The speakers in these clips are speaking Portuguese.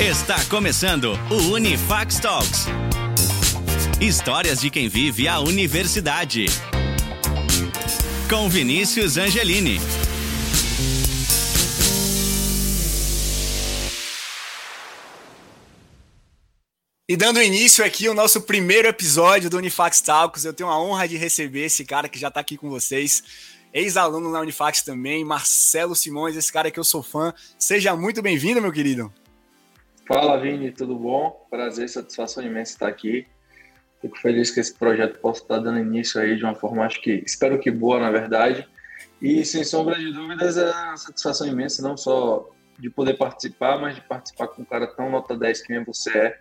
Está começando o Unifax Talks. Histórias de quem vive a universidade. Com Vinícius Angelini. E dando início aqui o nosso primeiro episódio do Unifax Talks, eu tenho a honra de receber esse cara que já está aqui com vocês, ex-aluno na Unifax também, Marcelo Simões, esse cara que eu sou fã. Seja muito bem-vindo, meu querido. Fala, Vini, tudo bom? Prazer, satisfação imensa estar aqui. Fico feliz que esse projeto possa estar dando início aí de uma forma, acho que, espero que boa, na verdade. E, sem sombra de dúvidas, é uma satisfação imensa, não só de poder participar, mas de participar com um cara tão nota 10 que nem você é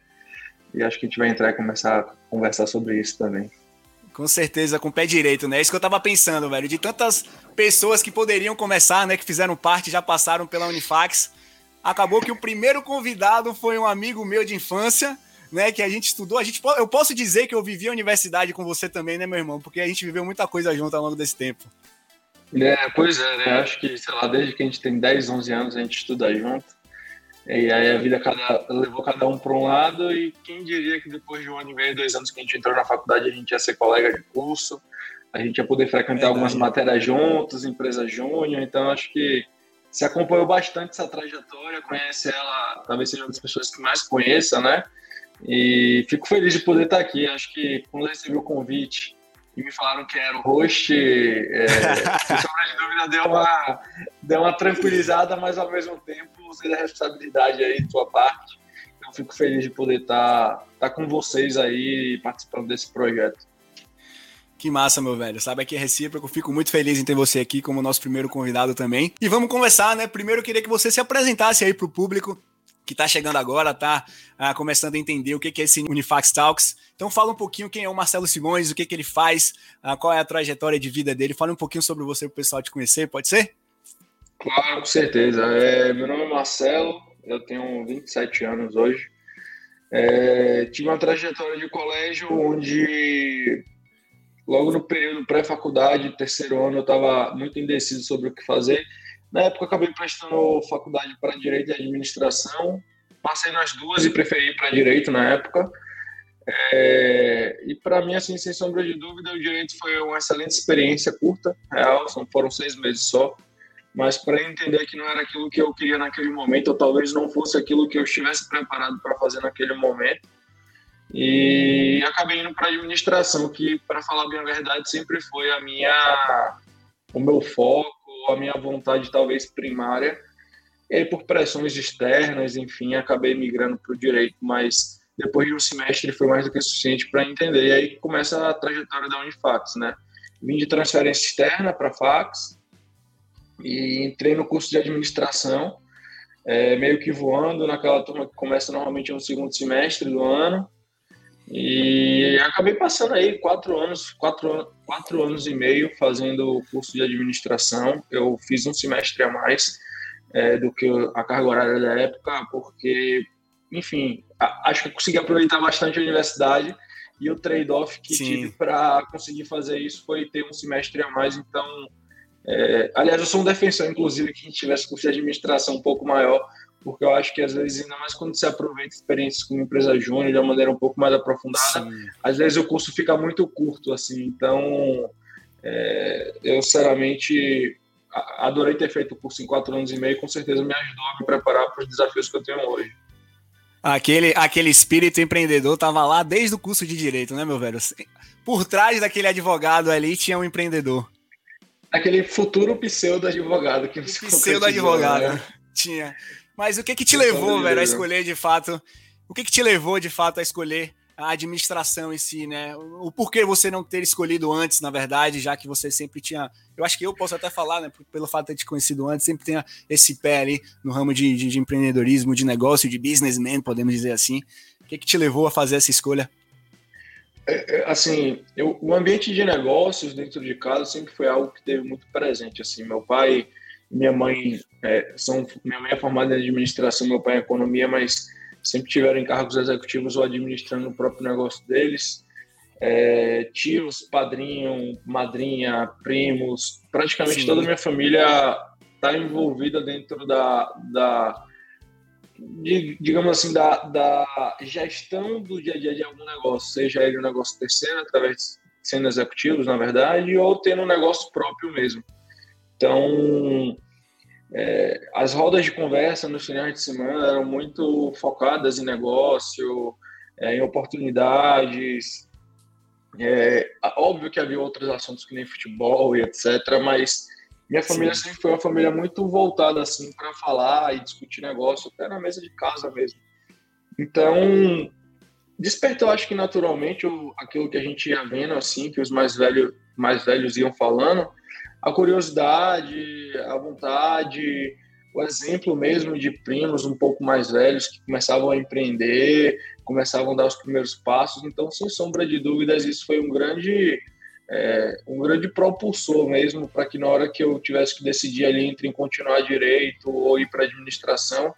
e acho que a gente vai entrar e começar a conversar sobre isso também. Com certeza, com o pé direito, né? É isso que eu tava pensando, velho. De tantas pessoas que poderiam começar, né? Que fizeram parte, já passaram pela Unifax. Acabou que o primeiro convidado foi um amigo meu de infância, né? Que a gente estudou. A gente, eu posso dizer que eu vivi a universidade com você também, né, meu irmão? Porque a gente viveu muita coisa junto ao longo desse tempo. É, pois é, né? Acho que, sei lá, desde que a gente tem 10, 11 anos, a gente estuda junto. E aí a vida cada, levou cada um para um lado e quem diria que depois de um ano e meio, dois anos que a gente entrou na faculdade, a gente ia ser colega de curso, a gente ia poder frequentar algumas matérias juntos, empresa júnior, então acho que se acompanhou bastante essa trajetória, conhece ela, talvez seja uma das pessoas que mais conheça, né? E fico feliz de poder estar aqui. Acho que quando eu recebi o convite e me falaram que era o host, é, sem sombra de dúvida, deu uma, deu uma tranquilizada, mas ao mesmo tempo você da responsabilidade aí de sua parte. Então fico feliz de poder estar tá com vocês aí participando desse projeto. Que massa, meu velho. Sabe que é recíproco. Fico muito feliz em ter você aqui como nosso primeiro convidado também. E vamos conversar, né? Primeiro eu queria que você se apresentasse aí para o público que está chegando agora, tá ah, começando a entender o que, que é esse Unifax Talks. Então fala um pouquinho quem é o Marcelo Simões, o que, que ele faz, ah, qual é a trajetória de vida dele. Fala um pouquinho sobre você para o pessoal te conhecer, pode ser? Claro, com certeza. É, meu nome é Marcelo, eu tenho 27 anos hoje. É, tive uma trajetória de colégio onde, logo no período pré-faculdade, terceiro ano, eu estava muito indeciso sobre o que fazer. Na época, acabei prestando faculdade para Direito e Administração. Passei nas duas e preferi para Direito na época. É, e para mim, assim, sem sombra de dúvida, o Direito foi uma excelente experiência curta, real, foram seis meses só mas para entender que não era aquilo que eu queria naquele momento, ou talvez não fosse aquilo que eu estivesse preparado para fazer naquele momento. E acabei indo para administração, que para falar bem a verdade sempre foi a minha o meu foco, a minha vontade talvez primária. E por pressões externas, enfim, acabei migrando para o direito, mas depois de um semestre foi mais do que suficiente para entender. E aí começa a trajetória da Unifax, né? Vim de transferência externa para Fax, e entrei no curso de administração, é, meio que voando naquela turma que começa normalmente no segundo semestre do ano. E acabei passando aí quatro anos, quatro, quatro anos e meio fazendo o curso de administração. Eu fiz um semestre a mais é, do que a carga horária da época, porque, enfim, a, acho que consegui aproveitar bastante a universidade e o trade-off que Sim. tive para conseguir fazer isso foi ter um semestre a mais. Então, é, aliás, eu sou um defensor, inclusive, que a gente tivesse curso de administração um pouco maior, porque eu acho que às vezes, ainda mais quando você aproveita experiências com empresa júnior de uma maneira um pouco mais aprofundada, Sim. às vezes o curso fica muito curto, assim. Então, é, eu sinceramente adorei ter feito o curso em quatro anos e meio, com certeza me ajudou a me preparar para os desafios que eu tenho hoje. Aquele, aquele espírito empreendedor tava lá desde o curso de direito, né, meu velho? Por trás daquele advogado ali tinha um empreendedor. Aquele futuro pseudo-advogado que Pseudo-advogado, né? tinha. Mas o que que te levou, velho, a escolher de fato... O que que te levou, de fato, a escolher a administração em si, né? O porquê você não ter escolhido antes, na verdade, já que você sempre tinha. Eu acho que eu posso até falar, né? Pelo fato de ter te conhecido antes, sempre tenha esse pé ali no ramo de, de, de empreendedorismo, de negócio, de businessman, podemos dizer assim. O que, que te levou a fazer essa escolha? É, é, assim, eu, o ambiente de negócios dentro de casa sempre foi algo que teve muito presente. Assim, meu pai minha mãe é, são, minha mãe é formada em administração, meu pai em economia, mas sempre tiveram encargos executivos ou administrando o próprio negócio deles. É, tios, padrinho, madrinha, primos, praticamente Sim. toda a minha família está envolvida dentro da, da de, digamos assim, da, da gestão do dia a dia de algum negócio, seja ele um negócio terceiro, através de sendo executivos, na verdade, ou tendo um negócio próprio mesmo. Então, é, as rodas de conversa nos finais de semana eram muito focadas em negócio, é, em oportunidades. É, óbvio que havia outros assuntos que nem futebol e etc., mas minha família Sim. sempre foi uma família muito voltada assim para falar e discutir negócio, até na mesa de casa mesmo. Então, despertou, acho que naturalmente, aquilo que a gente ia vendo, assim, que os mais, velho, mais velhos iam falando, a curiosidade, a vontade, o exemplo mesmo de primos um pouco mais velhos que começavam a empreender, começavam a dar os primeiros passos. Então, sem sombra de dúvidas, isso foi um grande, é, um grande propulsor mesmo para que na hora que eu tivesse que decidir ali entre continuar direito ou ir para administração,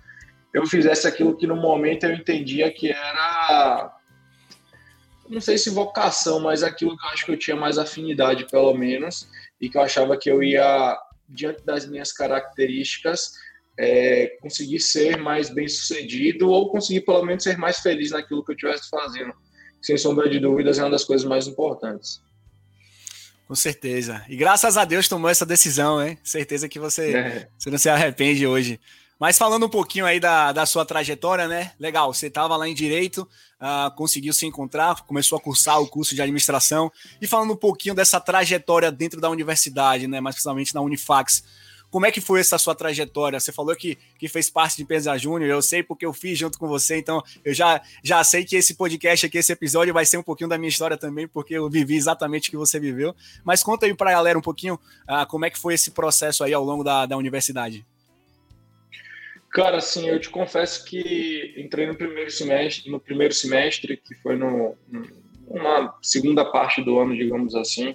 eu fizesse aquilo que no momento eu entendia que era não sei se vocação, mas aquilo que eu acho que eu tinha mais afinidade, pelo menos, e que eu achava que eu ia, diante das minhas características, é, conseguir ser mais bem sucedido ou conseguir, pelo menos, ser mais feliz naquilo que eu estivesse fazendo. Sem sombra de dúvidas, é uma das coisas mais importantes. Com certeza. E graças a Deus tomou essa decisão, hein? Certeza que você, é. você não se arrepende hoje. Mas falando um pouquinho aí da, da sua trajetória, né? Legal, você estava lá em Direito, uh, conseguiu se encontrar, começou a cursar o curso de administração. E falando um pouquinho dessa trajetória dentro da universidade, né? Mais precisamente na Unifax. Como é que foi essa sua trajetória? Você falou que, que fez parte de Empresa Júnior, eu sei porque eu fiz junto com você, então eu já, já sei que esse podcast aqui, esse episódio vai ser um pouquinho da minha história também, porque eu vivi exatamente o que você viveu. Mas conta aí para a galera um pouquinho uh, como é que foi esse processo aí ao longo da, da universidade. Cara, assim, eu te confesso que entrei no primeiro semestre, no primeiro semestre, que foi no, na segunda parte do ano, digamos assim,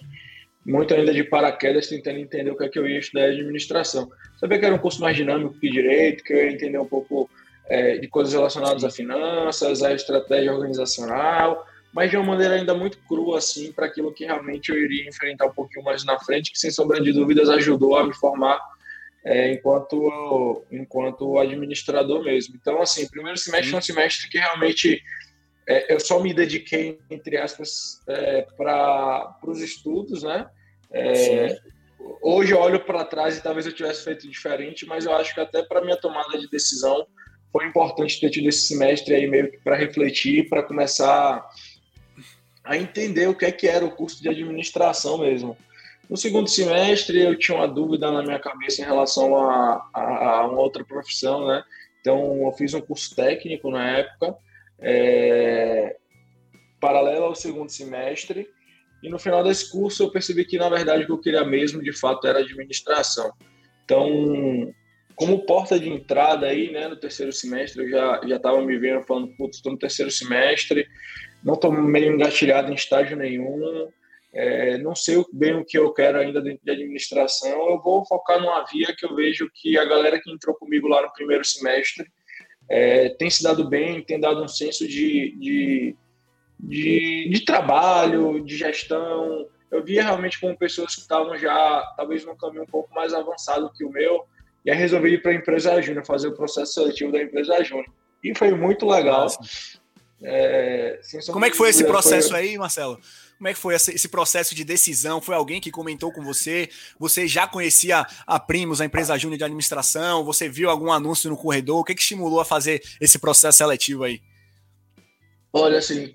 muito ainda de paraquedas, tentando entender o que é que eu ia estudar de administração. Sabia que era um curso mais dinâmico que direito, que eu ia entender um pouco é, de coisas relacionadas a finanças, a estratégia organizacional, mas de uma maneira ainda muito crua, assim, para aquilo que realmente eu iria enfrentar um pouquinho mais na frente, que sem sombra de dúvidas ajudou a me formar é, enquanto, enquanto administrador mesmo. Então, assim, primeiro semestre é um semestre que realmente é, eu só me dediquei, entre aspas, é, para os estudos, né? É, hoje eu olho para trás e talvez eu tivesse feito diferente, mas eu acho que até para minha tomada de decisão foi importante ter tido esse semestre aí meio que para refletir, para começar a entender o que é que era o curso de administração mesmo. No segundo semestre, eu tinha uma dúvida na minha cabeça em relação a, a, a uma outra profissão, né? Então, eu fiz um curso técnico na época, é, paralelo ao segundo semestre, e no final desse curso eu percebi que, na verdade, o que eu queria mesmo, de fato, era administração. Então, como porta de entrada aí, né, no terceiro semestre, eu já já estava me vendo falando, putz, estou no terceiro semestre, não estou meio engatilhado em estágio nenhum, é, não sei bem o que eu quero ainda dentro de administração, eu vou focar numa via que eu vejo que a galera que entrou comigo lá no primeiro semestre é, tem se dado bem, tem dado um senso de, de, de, de trabalho, de gestão. Eu via realmente como pessoas que estavam já, talvez, num caminho um pouco mais avançado que o meu, e aí resolvi ir para a empresa Júnior, fazer o processo seletivo da empresa Júnior. E foi muito legal. É, como é que foi esse processo foi... aí, Marcelo? Como é que foi esse processo de decisão? Foi alguém que comentou com você? Você já conhecia a Primos, a empresa júnior de administração? Você viu algum anúncio no corredor? O que, que estimulou a fazer esse processo seletivo aí? Olha, assim,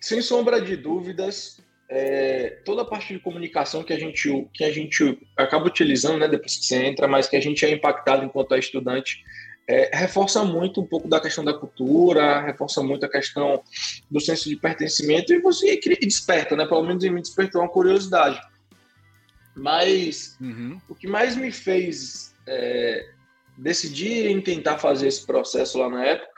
sem sombra de dúvidas, é, toda a parte de comunicação que a gente, que a gente acaba utilizando, né, depois que você entra, mas que a gente é impactado enquanto é estudante, é, reforça muito um pouco da questão da cultura, reforça muito a questão do senso de pertencimento e você desperta, né? Pelo menos em mim despertou uma curiosidade. Mas uhum. o que mais me fez é, decidir em tentar fazer esse processo lá na época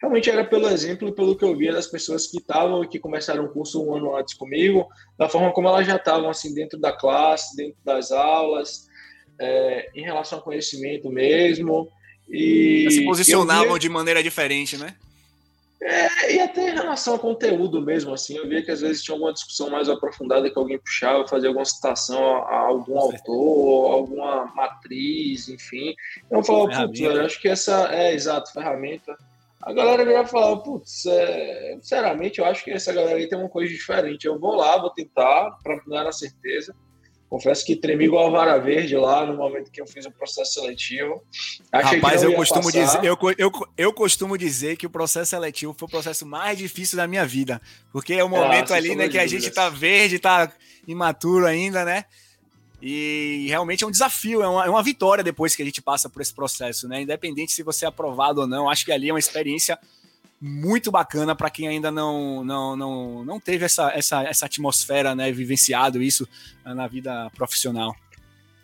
realmente era pelo exemplo e pelo que eu via das pessoas que estavam e que começaram o curso um ano antes comigo, da forma como elas já estavam assim dentro da classe, dentro das aulas, é, em relação ao conhecimento mesmo. E se posicionavam via... de maneira diferente, né? É, e até em relação ao conteúdo mesmo, assim, eu via que às vezes tinha alguma discussão mais aprofundada que alguém puxava, fazia alguma citação a, a algum autor, alguma matriz, enfim. Eu falava, putz, eu acho que essa é exato, ferramenta. A galera virava e falava, putz, é, sinceramente, eu acho que essa galera aí tem uma coisa diferente. Eu vou lá, vou tentar, para dar a certeza. Confesso que tremi igual a vara verde lá no momento que eu fiz o processo seletivo. Achei Rapaz, eu costumo, dizer, eu, eu, eu costumo dizer que o processo seletivo foi o processo mais difícil da minha vida. Porque é o momento ah, ali, né, que a gente tá verde, tá imaturo ainda, né? E realmente é um desafio, é uma, é uma vitória depois que a gente passa por esse processo, né? Independente se você é aprovado ou não, acho que ali é uma experiência muito bacana para quem ainda não, não, não, não teve essa, essa, essa atmosfera, né, vivenciado isso na vida profissional.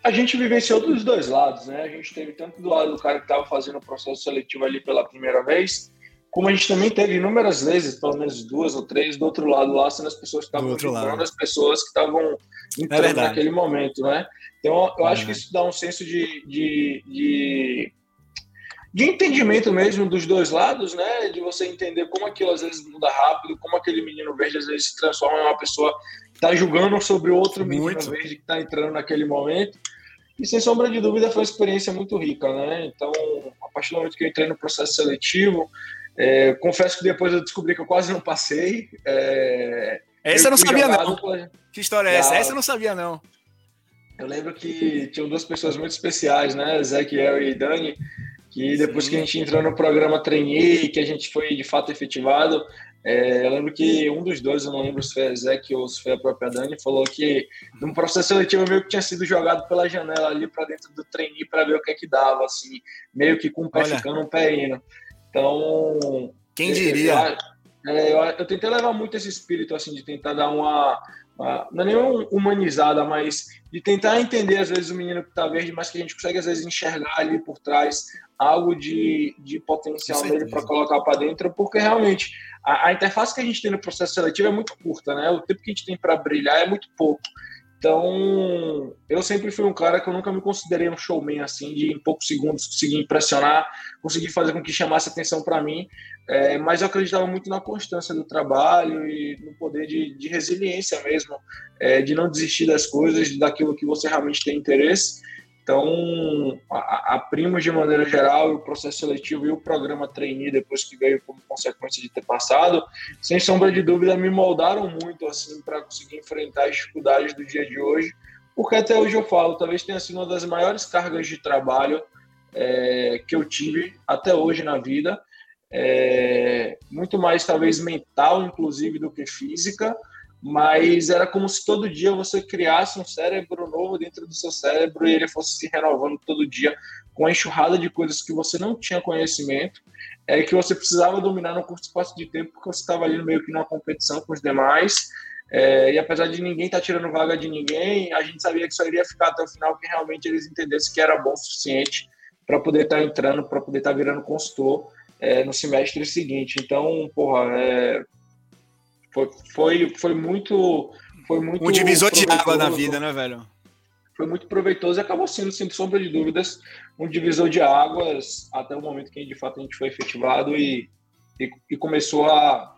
A gente vivenciou dos dois lados, né? A gente teve tanto do lado do cara que estava fazendo o processo seletivo ali pela primeira vez, como a gente também teve inúmeras vezes, pelo menos duas ou três, do outro lado lá, sendo as pessoas que estavam ajudando as pessoas que estavam entrando é naquele momento, né? Então, eu acho que isso dá um senso de, de, de de entendimento mesmo dos dois lados, né? De você entender como aquilo às vezes muda rápido, como aquele menino verde às vezes se transforma em uma pessoa que está julgando sobre o outro menino muito. verde que está entrando naquele momento. E sem sombra de dúvida foi uma experiência muito rica, né? Então, a partir do momento que eu entrei no processo seletivo, é, confesso que depois eu descobri que eu quase não passei. É, essa eu não sabia, não. Pela... Que história é essa? Essa eu não sabia, não. Eu lembro que tinham duas pessoas muito especiais, né? Ezequiel e Dani, que depois Sim. que a gente entrou no programa Trainee, que a gente foi de fato efetivado, é, eu lembro que um dos dois, eu não lembro se foi a Zeke ou se foi a própria Dani, falou que num processo seletivo meio que tinha sido jogado pela janela ali para dentro do trainee para ver o que é que dava, assim, meio que com um pé Olha. ficando, um pé indo. Então. Quem diria? Eu, é, eu, eu, tentei levar muito esse espírito, assim, de tentar dar uma. Uma não é nem humanizada, mas de tentar entender, às vezes, o menino que está verde, mas que a gente consegue, às vezes, enxergar ali por trás algo de, de potencial nele para colocar para dentro, porque realmente a, a, interface que a gente tem no processo seletivo é muito curta, né? O tempo que a gente tem para brilhar é muito pouco. Então, eu sempre fui um cara que eu nunca me considerei um showman assim, de em poucos segundos conseguir impressionar, conseguir fazer com que chamasse atenção para mim, é, mas eu acreditava muito na constância do trabalho e no poder de, de resiliência mesmo, é, de não desistir das coisas, daquilo que você realmente tem interesse. Então, a, a Primos, de maneira geral, o processo seletivo e o programa trainee, depois que veio como consequência de ter passado, sem sombra de dúvida, me moldaram muito assim para conseguir enfrentar as dificuldades do dia de hoje, porque até hoje eu falo, talvez tenha sido uma das maiores cargas de trabalho é, que eu tive até hoje na vida, é, muito mais talvez mental, inclusive, do que física, mas era como se todo dia você criasse um cérebro novo dentro do seu cérebro e ele fosse se renovando todo dia com a enxurrada de coisas que você não tinha conhecimento, é que você precisava dominar no curto espaço de tempo porque você estava ali meio que numa competição com os demais. É, e apesar de ninguém estar tá tirando vaga de ninguém, a gente sabia que só iria ficar até o final que realmente eles entendessem que era bom o suficiente para poder estar tá entrando, para poder estar tá virando consultor é, no semestre seguinte. Então, porra, é, foi, foi, foi muito. Foi muito um divisor de água na vida, né, velho? Foi muito proveitoso e acabou sendo, sem sombra de dúvidas, um divisor de águas até o momento que de fato a gente foi efetivado e, e, e começou a,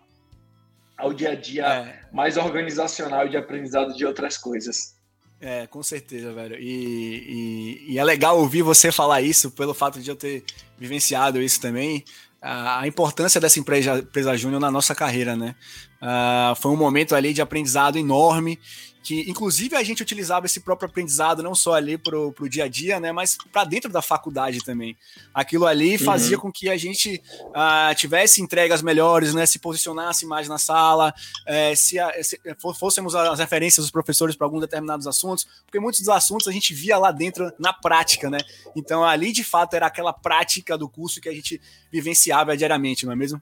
ao dia a dia é. mais organizacional e de aprendizado de outras coisas. É, com certeza, velho. E, e, e, é legal ouvir você falar isso, pelo fato de eu ter vivenciado isso também a, importância dessa empresa, empresa júnior na nossa carreira, né? Uh, foi um momento ali de aprendizado enorme que inclusive a gente utilizava esse próprio aprendizado não só ali para o dia a dia, né, mas para dentro da faculdade também. Aquilo ali uhum. fazia uhum. com que a gente uh, tivesse entregas melhores, né, se posicionasse mais na sala, é, se, se, fôssemos as referências dos professores para alguns determinados assuntos, porque muitos dos assuntos a gente via lá dentro na prática, né? Então ali de fato era aquela prática do curso que a gente vivenciava diariamente, não é mesmo?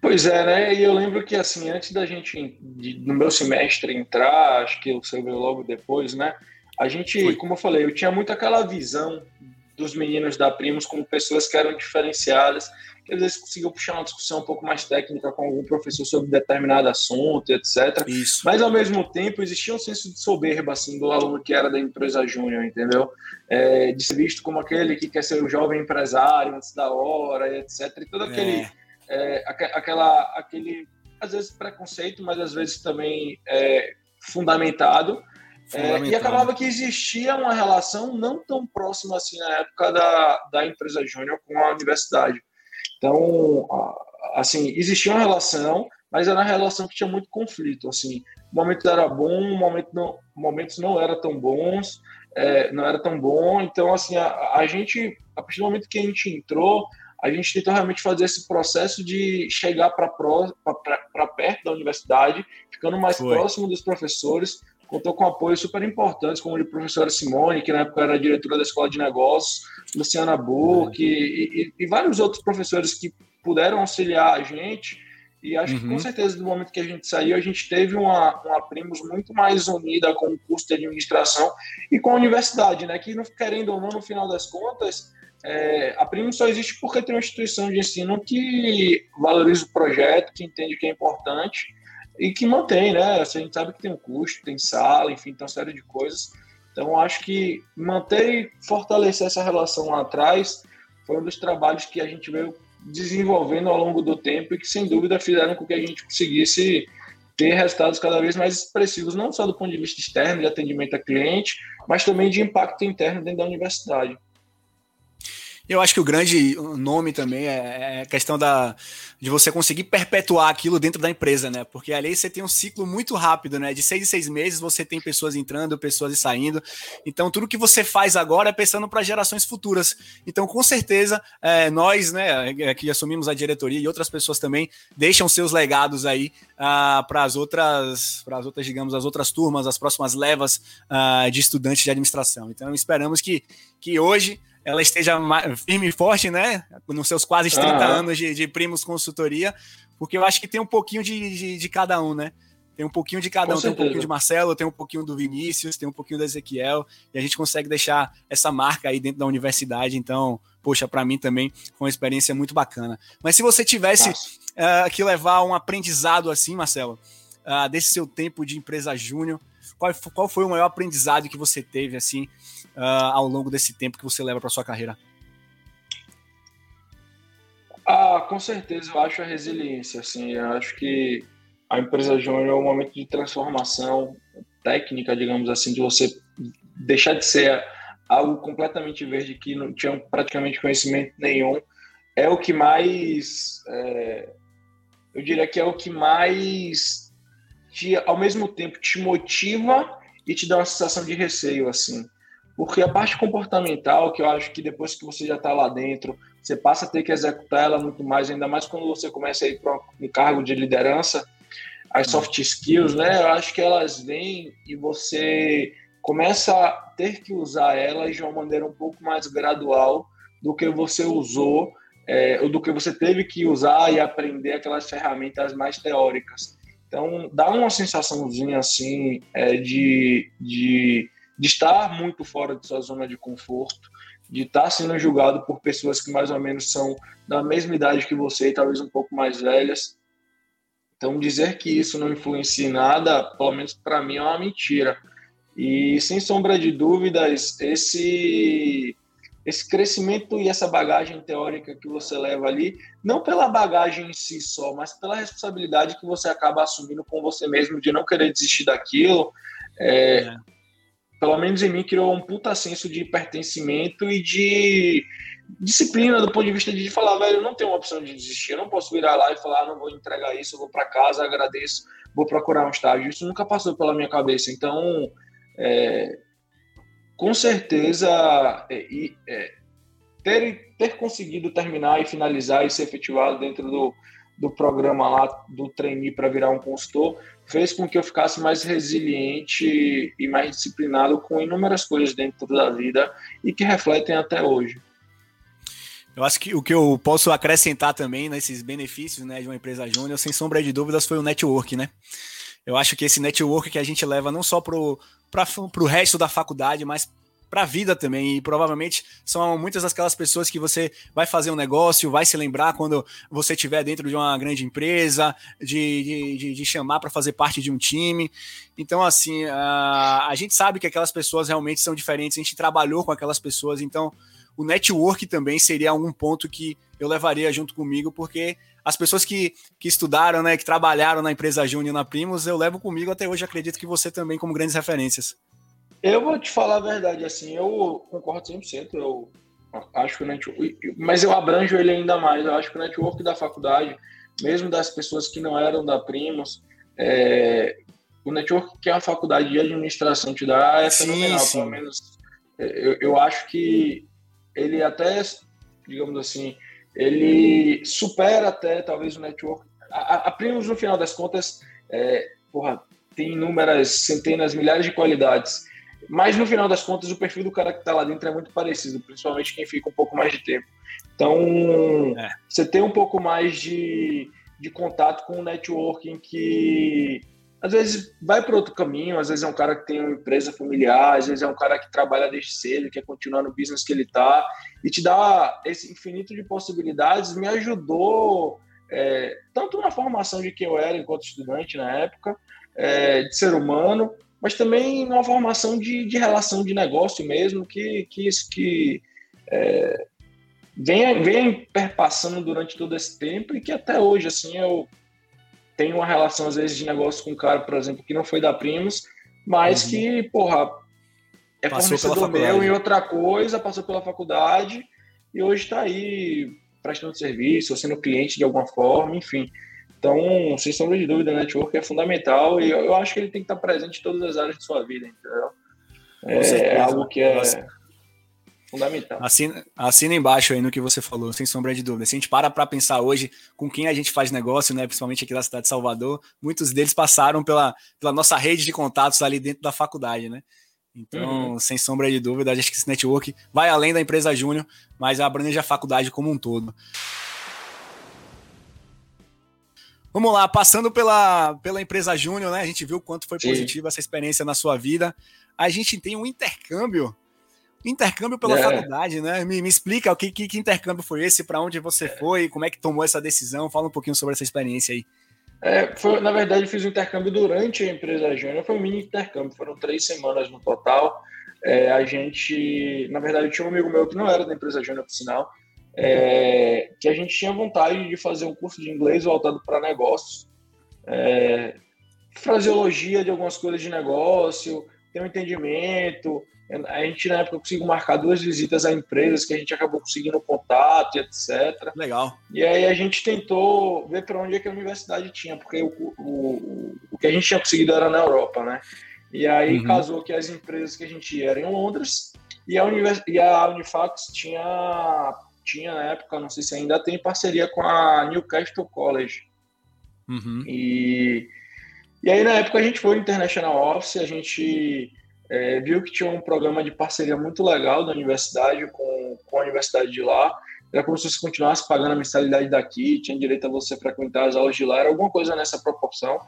Pois é, né? E eu lembro que, assim, antes da gente, de, no meu semestre, entrar, acho que você veio logo depois, né? A gente, Foi. como eu falei, eu tinha muito aquela visão dos meninos da Primos como pessoas que eram diferenciadas, que às vezes conseguiam puxar uma discussão um pouco mais técnica com algum professor sobre determinado assunto, etc. Isso. Mas, ao mesmo tempo, existia um senso de soberba, assim, do aluno que era da empresa júnior, entendeu? É, de ser visto como aquele que quer ser o jovem empresário antes da hora, etc. E todo aquele... É é, aquela, aquele, às vezes, preconceito, mas às vezes também é, fundamentado. É, e acabava que existia uma relação não tão próxima assim na época da, da empresa júnior com a universidade. Então, assim, existia uma relação, mas era uma relação que tinha muito conflito. Assim, momentos era bom, momento não, momentos não eram tão bons, é, não era tão bom. Então, assim, a, a gente, a partir do momento que a gente entrou, a gente tentou realmente fazer esse processo de chegar para perto da universidade, ficando mais Foi. próximo dos professores, contou com apoios super importantes, como a professora Simone, que na época era diretora da Escola de Negócios, Luciana Burke, e, e, e, vários outros professores que puderam auxiliar a gente. E acho uhum. que com certeza, do momento que a gente saiu, a gente teve uma, uma Primos muito mais unida com o curso de administração e com a universidade, né? Que, querendo ou não, no final das contas, é, a Primos só existe porque tem uma instituição de ensino que valoriza o projeto, que entende que é importante e que mantém, né? Assim, a gente sabe que tem um custo, tem sala, enfim, tem uma série de coisas. Então, acho que manter e fortalecer essa relação lá atrás foi um dos trabalhos que a gente veio desenvolvendo ao longo do tempo e que, sem dúvida, fizeram com que a gente conseguisse ter resultados cada vez mais expressivos, não só do ponto de vista externo, de atendimento a cliente, mas também de impacto interno dentro da universidade. Eu acho que o grande nome também é, é a questão da, de você conseguir perpetuar aquilo dentro da empresa, né? Porque ali você tem um ciclo muito rápido, né? De seis em seis meses você tem pessoas entrando, pessoas saindo. Então, tudo que você faz agora é pensando para gerações futuras. Então, com certeza, é, nós, né, é, que assumimos a diretoria e outras pessoas também, deixam seus legados aí ah, para as outras, para as outras, digamos, as outras turmas, as próximas levas ah, de estudantes de administração. Então, esperamos que, que hoje ela esteja firme e forte, né? Nos seus quase 30 uhum. anos de, de, Primos Consultoria, porque eu acho que tem um pouquinho de, de, de cada um, né? Tem um pouquinho de cada um, certeza. tem um pouquinho de Marcelo, tem um pouquinho do Vinícius, tem um pouquinho do Ezequiel, e a gente consegue deixar essa marca aí dentro da universidade. Então, poxa, para mim também foi uma experiência muito bacana. Mas se você tivesse uh, que levar um aprendizado assim, Marcelo, uh, desse seu tempo de empresa júnior, qual, qual foi o maior aprendizado que você teve assim uh, ao longo desse tempo que você leva para sua carreira? Ah, com certeza, eu acho a resiliência, assim, eu acho que a empresa júnior é um momento de transformação técnica, digamos assim, de você deixar de ser algo completamente verde que não tinha praticamente conhecimento nenhum, é o que mais, é, eu diria que é o que mais, te, ao mesmo tempo, te motiva e te dá uma sensação de receio, assim. Porque a parte comportamental, que eu acho que depois que você já está lá dentro, você passa a ter que executar ela muito mais, ainda mais quando você começa a ir para um cargo de liderança, as soft skills, né? Eu acho que elas vêm e você começa a ter que usar elas de uma maneira um pouco mais gradual do que você usou, é, ou do que você teve que usar e aprender aquelas ferramentas mais teóricas. Então, dá uma sensaçãozinha assim é, de, de de estar muito fora de sua zona de conforto, de estar sendo julgado por pessoas que mais ou menos são da mesma idade que você e talvez um pouco mais velhas. Então, dizer que isso não influencia em nada, pelo menos para mim, é uma mentira. E, sem sombra de dúvidas, esse, esse crescimento e essa bagagem teórica que você leva ali, não pela bagagem em si só, mas pela responsabilidade que você acaba assumindo com você mesmo de não querer desistir daquilo, é, é pelo menos em mim, criou um puta senso de pertencimento e de disciplina do ponto de vista de falar, velho, eu não tenho uma opção de desistir, eu não posso virar lá e falar, ah, não vou entregar isso, eu vou para casa, agradeço, vou procurar um estágio. Isso nunca passou pela minha cabeça. Então, é, com certeza, é, é, ter, ter conseguido terminar e finalizar e ser efetivado dentro do, do programa lá do trainee para virar um consultor fez com que eu ficasse mais resiliente e mais disciplinado com inúmeras coisas dentro da vida e que refletem até hoje. Eu acho que o que eu posso acrescentar também nesses benefícios né, de uma empresa júnior, sem sombra de dúvidas, foi o network, né? Eu acho que esse network que a gente leva não só para o resto da faculdade, mas para a vida também. E provavelmente são muitas daquelas pessoas que você vai fazer um negócio, vai se lembrar quando você estiver dentro de uma grande empresa, de, de, de chamar para fazer parte de um time. Então, assim, a, a gente sabe que aquelas pessoas realmente são diferentes, a gente trabalhou com aquelas pessoas, então o network também seria algum ponto que eu levaria junto comigo, porque as pessoas que, que estudaram, né, que trabalharam na empresa Júnior na Primos, eu levo comigo até hoje, acredito que você também como grandes referências. Eu vou te falar a verdade, assim, eu concordo 100%, eu acho que o network, mas eu abranjo ele ainda mais, eu acho que o network da faculdade, mesmo das pessoas que não eram da Primos, é, o network que a faculdade de administração te dá é sim, fenomenal, sim. pelo menos é, eu, eu acho que ele até, digamos assim, ele supera até talvez o network. A, a Primos, no final das contas, é, porra, tem inúmeras centenas, milhares de qualidades. Mas no final das contas, o perfil do cara que está lá dentro é muito parecido, principalmente quem fica um pouco mais de tempo. Então, é. você tem um pouco mais de, de contato com o networking que às vezes vai para outro caminho, às vezes é um cara que tem uma empresa familiar, às vezes é um cara que trabalha desde cedo, quer continuar no business que ele está, e te dá esse infinito de possibilidades, me ajudou é, tanto na formação de quem eu era enquanto estudante na época, é, de ser humano, mas também numa formação de, de relação de negócio mesmo, que, que, que é, vem, vem perpassando durante todo esse tempo e que até hoje, assim, eu tenho uma relação, às vezes, de negócio com um cara, por exemplo, que não foi da Primos, mas uhum. que, porra, é passou fornecedor meu em outra coisa, passou pela faculdade e hoje está aí prestando serviço, ou sendo cliente de alguma forma, enfim. Então, sem sombra de dúvida, o network é fundamental e eu, eu, acho que ele tem que estar presente em todas as áreas de sua vida, entendeu? É, é algo que é Nossa. fundamental. Assina, assina embaixo aí no que você falou, sem sombra de dúvida. Se a gente para para pensar hoje com quem a gente faz negócio, né, principalmente aqui da cidade de Salvador, muitos deles passaram pela, pela nossa rede de contatos ali dentro da faculdade, né? Então, uhum. sem sombra de dúvida, acho que esse network vai além da empresa Júnior, mas abrange a faculdade como um todo. Vamos lá, passando pela, pela empresa Júnior, né? A gente viu o quanto foi Sim. positiva essa experiência na sua vida. A gente tem um intercâmbio. Intercâmbio pela é. faculdade, né? Me, me explica o que, que, que intercâmbio foi esse, para onde você é. foi, como é que tomou essa decisão. Fala um pouquinho sobre essa experiência aí. É, foi, na verdade, fiz um intercâmbio durante a empresa Júnior, foi um mini intercâmbio, foram três semanas no total. É, a gente, na verdade, tinha um amigo meu que não era da empresa Júnior, por sinal, é, que a gente tinha vontade de fazer um curso de inglês voltado para negócios, é, fraseologia de algumas coisas de negócio, ter um entendimento. A gente, na época, conseguiu marcar duas visitas a empresas que a gente acabou conseguindo contato e etc. Legal. E aí a gente tentou ver para onde é que a universidade tinha, porque o, o, o que a gente tinha conseguido era na Europa, né? E aí uhum. casou que as empresas que a gente ia eram em Londres e a, univers... e a Unifax tinha tinha na época, não sei se ainda tem, parceria com a Newcastle College. Uhum. E, e aí, na época, a gente foi no International Office, a gente é, viu que tinha um programa de parceria muito legal da universidade com, com a universidade de lá. Era como se você continuasse pagando a mensalidade daqui, tinha direito a você frequentar as aulas de lá, era alguma coisa nessa proporção.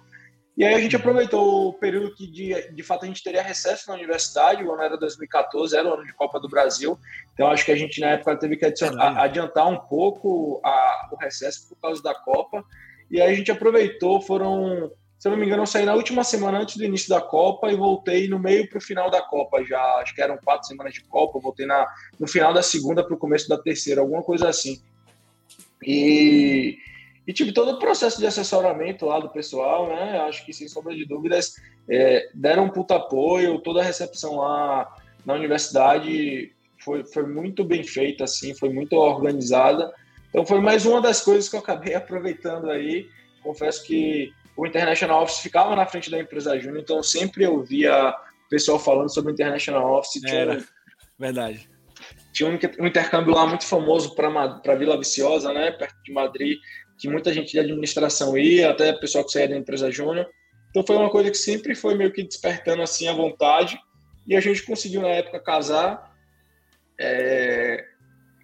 E aí a gente aproveitou o período que, de, de fato, a gente teria recesso na universidade, o ano era 2014, era o ano de Copa do Brasil, então acho que a gente, na época, teve que adiantar um pouco a, o recesso por causa da Copa, e aí a gente aproveitou, foram, se eu não me engano, eu saí na última semana antes do início da Copa e voltei no meio para o final da Copa já, acho que eram quatro semanas de Copa, voltei na, no final da segunda para o começo da terceira, alguma coisa assim. E e tive todo o processo de assessoramento lá do pessoal, né? Acho que, sem sombra de dúvidas, é, deram um puto apoio, toda a recepção lá na universidade foi, foi muito bem feita, assim, foi muito organizada. Então, foi mais uma das coisas que eu acabei aproveitando aí. Confesso que o International Office ficava na frente da empresa Júnior, então sempre eu via o pessoal falando sobre o International Office. Era, um, verdade. Tinha um, um intercâmbio lá muito famoso para Vila Viciosa, né? Perto de Madrid que muita gente de administração ia, até pessoal que saía da empresa júnior. Então foi uma coisa que sempre foi meio que despertando assim a vontade e a gente conseguiu na época casar é,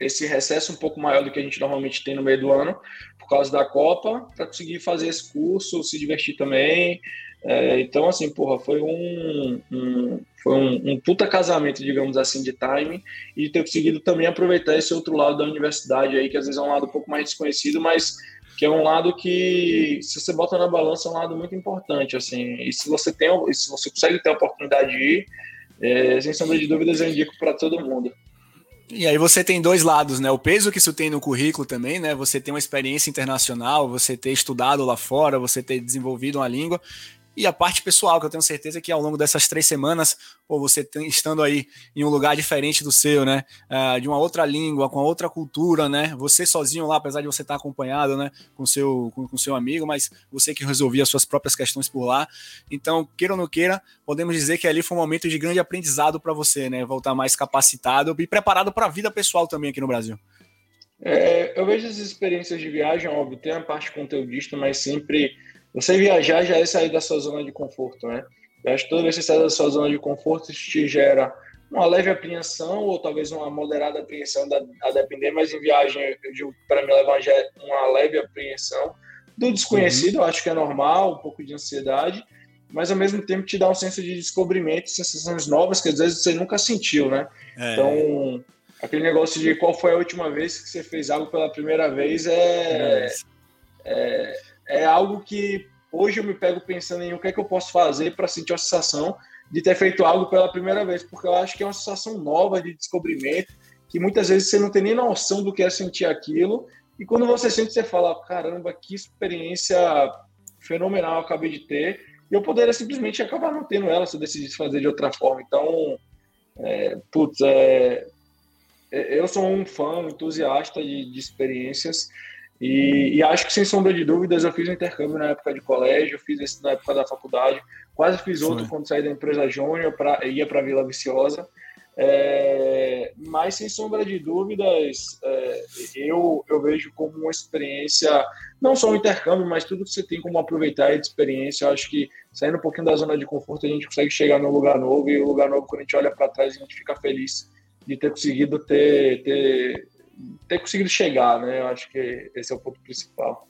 esse recesso um pouco maior do que a gente normalmente tem no meio do ano por causa da Copa para conseguir fazer esse curso, se divertir também. É, então assim, porra, foi um, um foi um, um, puta casamento, digamos assim, de time e ter conseguido também aproveitar esse outro lado da universidade aí que às vezes é um lado um pouco mais desconhecido, mas que é um lado que, se você bota na balança, é um lado muito importante, assim, e se você tem, se você consegue ter a oportunidade de ir, é, sem sombra de dúvidas, eu indico para todo mundo. E aí você tem dois lados, né? O peso que isso tem no currículo também, né? Você tem uma experiência internacional, você ter estudado lá fora, você ter desenvolvido uma língua, e a parte pessoal, que eu tenho certeza que ao longo dessas três semanas, ou você estando aí em um lugar diferente do seu, né? Uh, de uma outra língua, com outra cultura, né? Você sozinho lá, apesar de você estar acompanhado, né? Com seu, com, com seu amigo, mas você que resolvia as suas próprias questões por lá. Então, queira ou não queira, podemos dizer que ali foi um momento de grande aprendizado para você, né? Voltar mais capacitado e preparado para a vida pessoal também aqui no Brasil. É, eu vejo as experiências de viagem, óbvio, tem a parte conteudista, mas sempre você viajar já é sair da sua zona de conforto, né? Eu acho que toda vez que você sai da sua zona de conforto, isso te gera uma leve apreensão ou talvez uma moderada apreensão, a depender, mas em viagem, eu digo para me levar uma leve apreensão do desconhecido, uhum. eu acho que é normal, um pouco de ansiedade, mas ao mesmo tempo te dá um senso de descobrimento, sensações novas que às vezes você nunca sentiu, né? É. Então, aquele negócio de qual foi a última vez que você fez algo pela primeira vez é, é, é é algo que hoje eu me pego pensando em o que é que eu posso fazer para sentir a sensação de ter feito algo pela primeira vez, porque eu acho que é uma sensação nova de descobrimento, que muitas vezes você não tem nem noção do que é sentir aquilo, e quando você sente, você fala: caramba, que experiência fenomenal eu acabei de ter, e eu poderia simplesmente acabar não tendo ela se eu decidisse fazer de outra forma. Então, é, putz, é, é eu sou um fã, um entusiasta de, de experiências. E, e, acho que, sem sombra de dúvidas, eu fiz um intercâmbio na época de colégio, fiz esse na época da faculdade, quase fiz outro Foi. quando saí da empresa Júnior, ia para Vila Viciosa. É, mas, sem sombra de dúvidas, é, eu, eu vejo como uma experiência, não só um intercâmbio, mas tudo que você tem como aproveitar de experiência. Eu acho que saindo um pouquinho da zona de conforto, a gente consegue chegar num lugar novo, e o lugar novo, quando a gente olha para trás, a gente fica feliz de ter conseguido ter, ter ter conseguido chegar, né? Eu acho que esse é o ponto principal.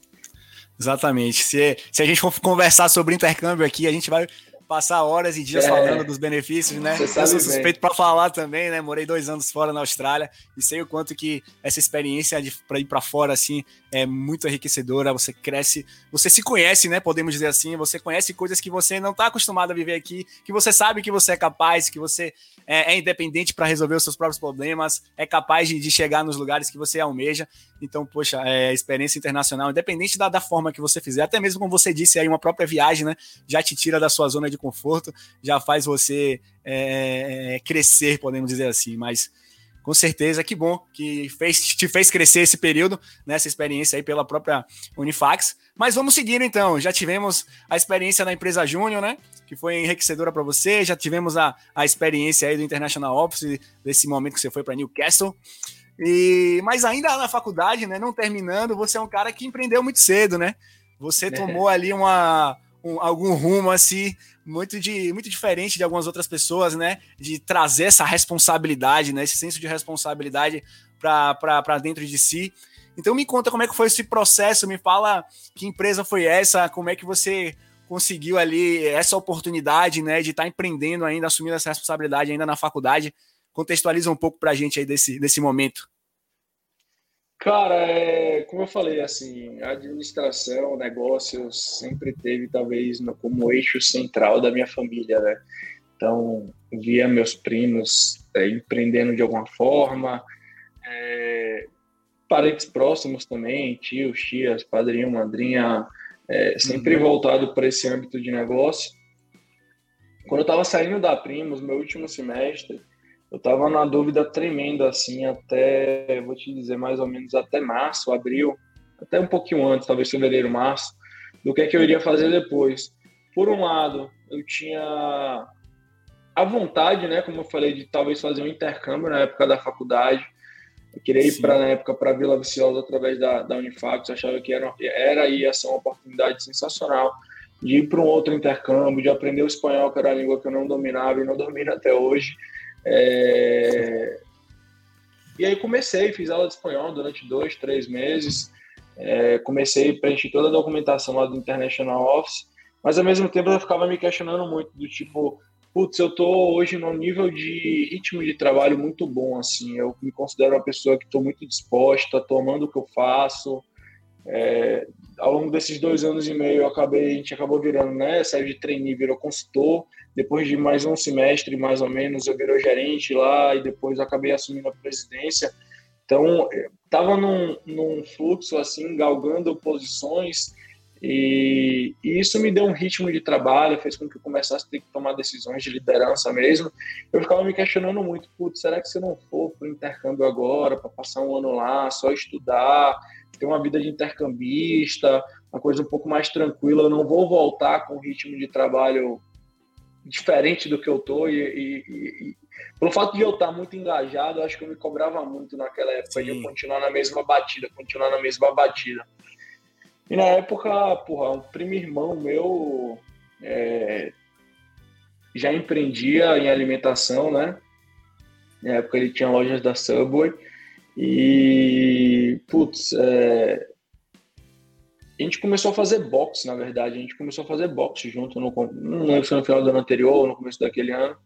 Exatamente. Se, se a gente for conversar sobre intercâmbio aqui, a gente vai passar horas e dias é, falando dos benefícios, né? Eu sou suspeito para falar também, né? Morei dois anos fora na Austrália e sei o quanto que essa experiência de para ir para fora assim é muito enriquecedora. Você cresce, você se conhece, né? Podemos dizer assim. Você conhece coisas que você não está acostumado a viver aqui, que você sabe que você é capaz, que você é, é independente para resolver os seus próprios problemas, é capaz de, de, chegar nos lugares que você almeja. Então, poxa, é experiência internacional, independente da, da forma que você fizer, até mesmo como você disse aí, uma própria viagem, né? Já te tira da sua zona de conforto, já faz você é, é crescer, podemos dizer assim. Mas com certeza, que bom que fez, te fez crescer esse período, nessa né, experiência aí pela própria Unifax. Mas vamos seguindo então. Já tivemos a experiência da empresa Júnior, né? Que foi enriquecedora para você. Já tivemos a, a experiência aí do International Office, desse momento que você foi para Newcastle. E, mas ainda na faculdade, né? Não terminando, você é um cara que empreendeu muito cedo, né? Você é. tomou ali uma, um, algum rumo assim muito, de, muito diferente de algumas outras pessoas, né? De trazer essa responsabilidade, né? Esse senso de responsabilidade para dentro de si. Então me conta como é que foi esse processo, me fala que empresa foi essa, como é que você conseguiu ali essa oportunidade, né, de estar tá empreendendo ainda, assumindo essa responsabilidade ainda na faculdade. Contextualiza um pouco para a gente aí desse, desse momento. Cara, é, como eu falei, assim, a administração, negócios sempre teve talvez no, como eixo central da minha família, né? Então, via meus primos é, empreendendo de alguma forma, é, parentes próximos também, tios, tias, padrinho, madrinha, é, sempre uhum. voltado para esse âmbito de negócio. Quando eu estava saindo da Primos, meu último semestre, eu tava na dúvida tremenda, assim, até, vou te dizer, mais ou menos até março, abril, até um pouquinho antes, talvez fevereiro, março, do que é que eu iria fazer depois. Por um lado, eu tinha a vontade, né, como eu falei, de talvez fazer um intercâmbio na época da faculdade. Eu queria ir para na época para Vila Viciosa através da, da Unifax, eu achava que era, era ia ser uma oportunidade sensacional de ir para um outro intercâmbio, de aprender o espanhol, que era a língua que eu não dominava e não domino até hoje. É... E aí comecei, fiz aula de espanhol durante dois, três meses. É, comecei a preencher toda a documentação lá do International Office, mas ao mesmo tempo eu ficava me questionando muito do tipo, putz, eu tô hoje num nível de ritmo de trabalho muito bom, assim, eu me considero uma pessoa que estou muito disposta, tomando o que eu faço, É, ao longo desses dois anos e meio, acabei, a gente acabou virando, né? Saiu de trainee, virou consultor. Depois de mais um semestre, mais ou menos, eu virou gerente lá e depois acabei assumindo a presidência. Então, estava num, num fluxo assim, galgando posições e, e, isso me deu um ritmo de trabalho, fez com que eu começasse a ter que tomar decisões de liderança mesmo. Eu ficava me questionando muito, putz, será que se eu não for para o intercâmbio agora, para passar um ano lá, só estudar, ter uma vida de intercambista, uma coisa um pouco mais tranquila, eu não vou voltar com um ritmo de trabalho diferente do que eu tô e, e, e, pelo fato de eu estar muito engajado, eu acho que eu me cobrava muito naquela época Sim. de eu continuar na mesma batida, continuar na mesma batida. E na época, porra, um primo irmão meu é, já empreendia em alimentação, né? Na época ele tinha lojas da Subway. E, putz, é, a gente começou a fazer boxe, na verdade. A gente começou a fazer boxe junto, no, não lembro se no final do ano anterior ou no começo daquele ano.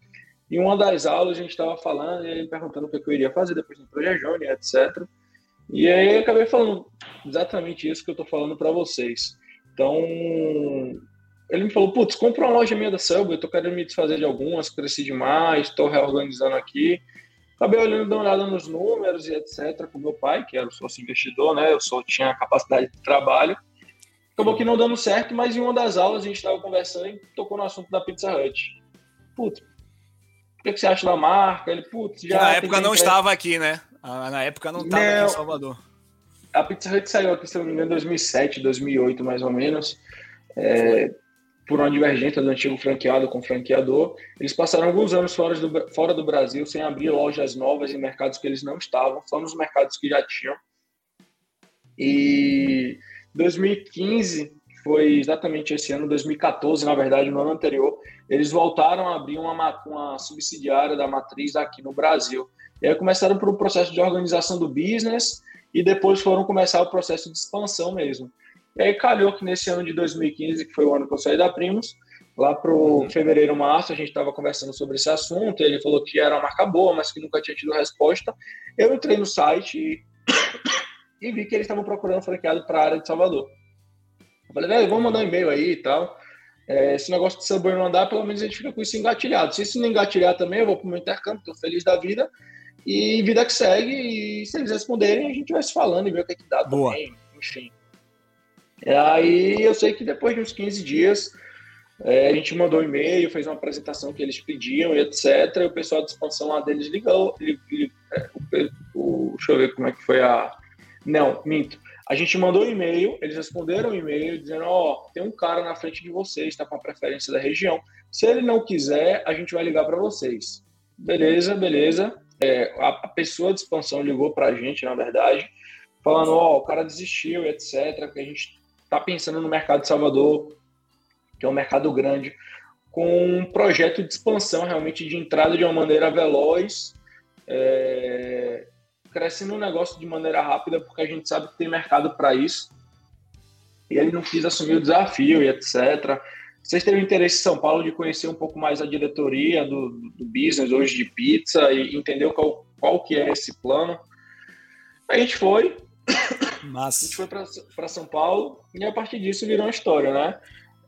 E uma das aulas a gente estava falando, e ele perguntando o que eu iria fazer depois do Projeto Júnior, etc. E aí eu acabei falando exatamente isso que eu tô falando para vocês. Então, ele me falou, putz, compra uma loja minha da Subway, tô querendo me desfazer de algumas, cresci demais, estou reorganizando aqui. Acabei olhando, dando uma olhada nos números e etc, com meu pai, que era o sócio investidor, né, eu só tinha capacidade de trabalho. Acabou que não dando certo, mas em uma das aulas a gente estava conversando e tocou no assunto da Pizza Hut. Putz, o que, que você acha da marca? Ele, putz, já... na época não estava aqui, né? Ah, na época não estava em Salvador. A Pizza Hut saiu aqui, se não me engano, em 2007, 2008, mais ou menos. É, por uma divergência do antigo franqueado com o franqueador. Eles passaram alguns anos fora do, fora do Brasil sem abrir lojas novas em mercados que eles não estavam, só nos mercados que já tinham. E 2015 foi exatamente esse ano, 2014, na verdade, no ano anterior, eles voltaram a abrir uma, uma subsidiária da matriz aqui no Brasil. E aí começaram por um processo de organização do business e depois foram começar o processo de expansão mesmo. E aí calhou que nesse ano de 2015, que foi o ano que eu saí da Primos, lá para o uhum. fevereiro, março, a gente estava conversando sobre esse assunto, ele falou que era uma marca boa, mas que nunca tinha tido resposta. Eu entrei no site e, e vi que eles estavam procurando franqueado para a área de Salvador. Eu falei, velho, vamos mandar um e-mail aí e tal. É, esse negócio de Subway não andar, pelo menos a gente fica com isso engatilhado. Se isso não engatilhar também, eu vou para o meu intercâmbio, estou feliz da vida. E vida que segue, e se eles responderem, a gente vai se falando e ver o que, é que dá Boa. também, enfim. Aí eu sei que depois de uns 15 dias, é, a gente mandou um e-mail, fez uma apresentação que eles pediam e etc. E o pessoal de expansão lá deles ligou. Li, é, o, o, deixa eu ver como é que foi a. Não, minto. A gente mandou um e-mail, eles responderam o um e-mail dizendo: Ó, oh, tem um cara na frente de vocês, está com a preferência da região. Se ele não quiser, a gente vai ligar para vocês. Beleza, beleza é, a, pessoa de expansão ligou para a gente, na verdade, falando: Ó, oh, o cara desistiu, etc. Que a gente está pensando no mercado de Salvador, que é um mercado grande, com um projeto de expansão realmente de entrada de uma maneira veloz, é, crescendo um negócio de maneira rápida, porque a gente sabe que tem mercado para isso. E ele não quis assumir o desafio e etc. Vocês teriam interesse em São Paulo de conhecer um pouco mais a diretoria do, do business hoje de pizza e entender qual, qual que é esse plano? A gente foi, Massa. a gente foi para São Paulo e a partir disso virou uma história, né?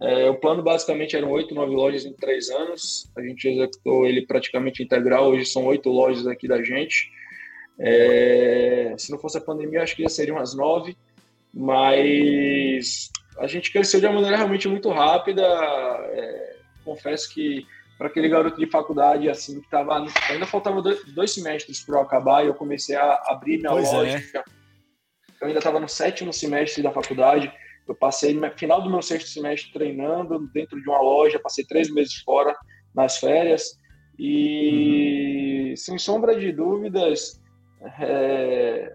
É, o plano basicamente eram oito, nove lojas em três anos. A gente executou ele praticamente integral. Hoje são oito lojas aqui da gente. É, se não fosse a pandemia, acho que já seriam as nove. Mas a gente cresceu de uma maneira realmente muito rápida. É, confesso que para aquele garoto de faculdade, assim, que tava. Ainda faltava dois, dois semestres para eu acabar e eu comecei a abrir minha pois loja. É. Eu ainda estava no sétimo semestre da faculdade. Eu passei no final do meu sexto semestre treinando dentro de uma loja, passei três meses fora nas férias. E, uhum. sem sombra de dúvidas, é,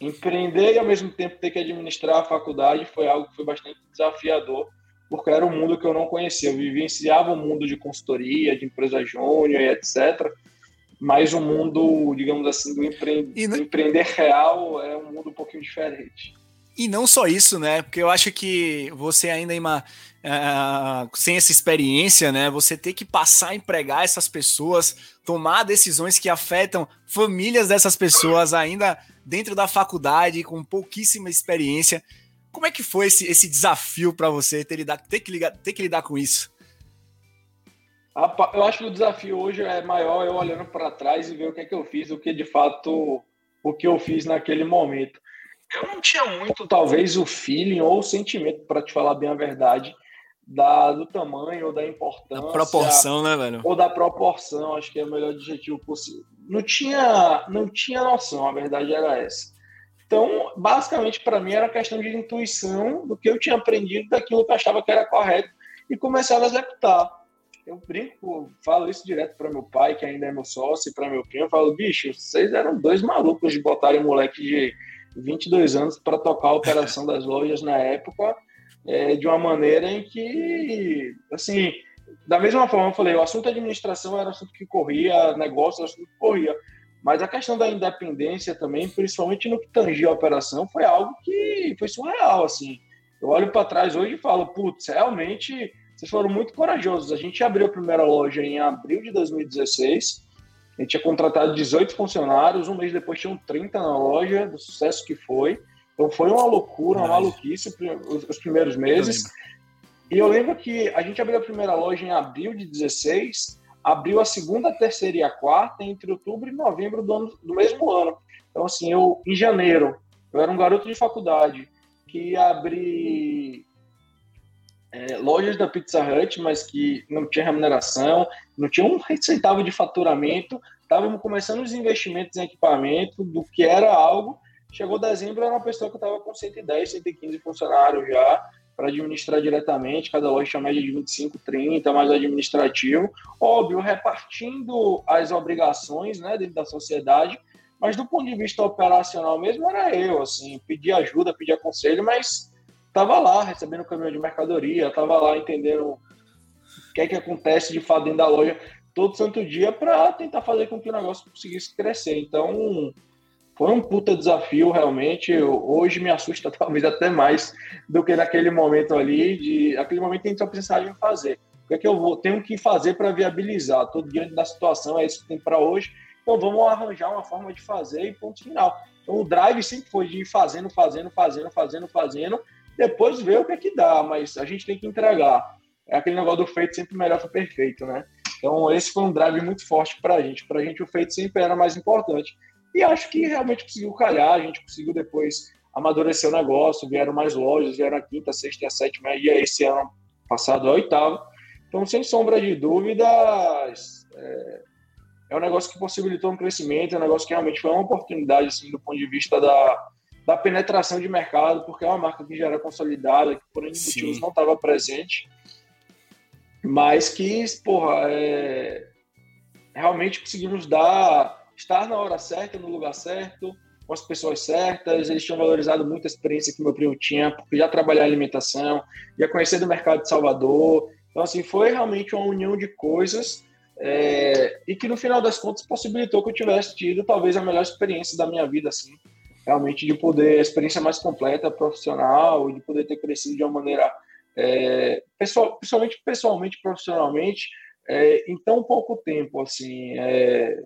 empreender e ao mesmo tempo ter que administrar a faculdade foi algo que foi bastante desafiador, porque era um mundo que eu não conhecia. Eu vivenciava o um mundo de consultoria, de empresa júnior e etc. Mas o mundo, digamos assim, do, empre... do empreender real é um mundo um pouquinho diferente. E não só isso, né? Porque eu acho que você ainda ima, uh, sem essa experiência, né? Você ter que passar a empregar essas pessoas, tomar decisões que afetam famílias dessas pessoas ainda dentro da faculdade, com pouquíssima experiência. Como é que foi esse, esse desafio para você ter, lidar, ter, que ligar, ter que lidar com isso? Eu acho que o desafio hoje é maior eu olhando para trás e ver o que é que eu fiz, o que de fato o que eu fiz naquele momento. Eu não tinha muito, talvez, o feeling ou o sentimento, para te falar bem a verdade, da, do tamanho ou da importância. Da proporção, né, velho? Ou da proporção, acho que é o melhor adjetivo possível. Não tinha, não tinha noção, a verdade era essa. Então, basicamente, para mim, era questão de intuição do que eu tinha aprendido, daquilo que eu achava que era correto, e começava a executar. Eu brinco, falo isso direto para meu pai, que ainda é meu sócio, e para meu primo. Eu falo, bicho, vocês eram dois malucos de botarem moleque de 22 anos para tocar a operação das lojas na época, é, de uma maneira em que, assim, da mesma forma, eu falei, o assunto administração era assunto que corria, negócio era assunto que corria. Mas a questão da independência também, principalmente no que tangia a operação, foi algo que foi surreal, assim. Eu olho para trás hoje e falo, putz, realmente vocês foram muito corajosos. A gente abriu a primeira loja em abril de 2016. A gente tinha contratado 18 funcionários, um mês depois tinham 30 na loja, do sucesso que foi. Então foi uma loucura, uma maluquice os primeiros meses. E eu lembro que a gente abriu a primeira loja em abril de 16 abriu a segunda, a terceira e a quarta entre outubro e novembro do, ano, do mesmo ano. Então, assim, eu, em janeiro, eu era um garoto de faculdade que abri é, lojas da Pizza Hut, mas que não tinha remuneração, não tinha um centavo de faturamento, estávamos começando os investimentos em equipamento, do que era algo. Chegou dezembro, era uma pessoa que estava com 110, 115 funcionários já, para administrar diretamente, cada loja tinha média de 25, 30, mais administrativo. Óbvio, repartindo as obrigações né, dentro da sociedade, mas do ponto de vista operacional mesmo, era eu, assim, pedir ajuda, pedir conselho, mas estava lá recebendo caminhão de mercadoria, estava lá entendendo o que é que acontece de fato dentro da loja todo santo dia para tentar fazer com que o negócio conseguisse crescer. Então, foi um puta desafio, realmente. Hoje me assusta talvez até mais do que naquele momento ali. De, aquele momento que a gente só precisava de fazer. O que é que eu vou, tenho que fazer para viabilizar? Estou diante da situação, é isso que tem para hoje. Então vamos arranjar uma forma de fazer e ponto final. Então o drive sempre foi de ir fazendo, fazendo, fazendo, fazendo, fazendo. Depois ver o que é que dá, mas a gente tem que entregar. É aquele negócio do feito sempre melhor que o perfeito, né? Então esse foi um drive muito forte para a gente. Para a gente o feito sempre era mais importante. E acho que realmente conseguiu calhar, a gente conseguiu depois amadurecer o negócio, vieram mais lojas, vieram a quinta, a sexta e a sétima, e esse ano passado a oitava. Então, sem sombra de dúvidas, é, é um negócio que possibilitou um crescimento, é um negócio que realmente foi uma oportunidade, assim, do ponto de vista da, da penetração de mercado, porque é uma marca que já era consolidada, que por motivos não estava presente, mas que, porra, é, realmente conseguimos dar estar na hora certa, no lugar certo, com as pessoas certas. Eles tinham valorizado muito a experiência que meu primo tinha, porque já trabalhar em alimentação, já conhecer do mercado de Salvador. Então, assim, foi realmente uma união de coisas é, e que, no final das contas, possibilitou que eu tivesse tido talvez a melhor experiência da minha vida, assim, realmente de poder, a experiência mais completa, profissional, e de poder ter crescido de uma maneira, é, pessoal, principalmente pessoalmente, profissionalmente, é, em tão pouco tempo, assim, é,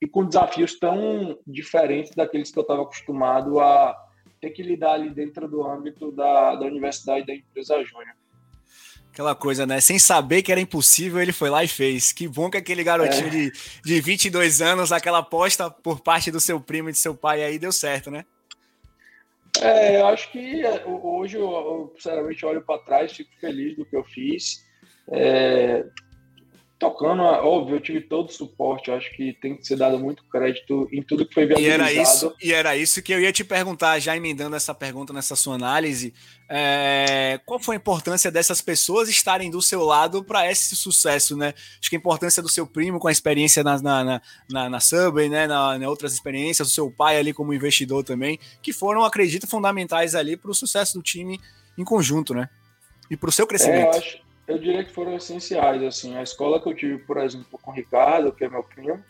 e com desafios tão diferentes daqueles que eu estava acostumado a ter que lidar ali dentro do âmbito da, da universidade da empresa júnior. Aquela coisa, né? Sem saber que era impossível, ele foi lá e fez. Que bom que aquele garotinho é. de, de 22 anos, aquela aposta por parte do seu primo e de seu pai aí deu certo, né? É, eu acho que é, hoje eu, eu sinceramente olho para trás, fico feliz do que eu fiz. É, tocando, óbvio, eu tive todo o suporte, acho que tem que ser dado muito crédito em tudo que foi viabilizado. E era isso, e era isso que eu ia te perguntar, já emendando essa pergunta nessa sua análise, é, qual foi a importância dessas pessoas estarem do seu lado para esse sucesso, né? Acho que a importância do seu primo com a experiência na, na, na, na Subway, né, na, na outras experiências, o seu pai ali como investidor também, que foram, acredito, fundamentais ali para o sucesso do time em conjunto, né? E para o seu crescimento. É, eu diria que foram essenciais. Assim, a escola que eu tive, por exemplo, com o Ricardo, que é meu primo,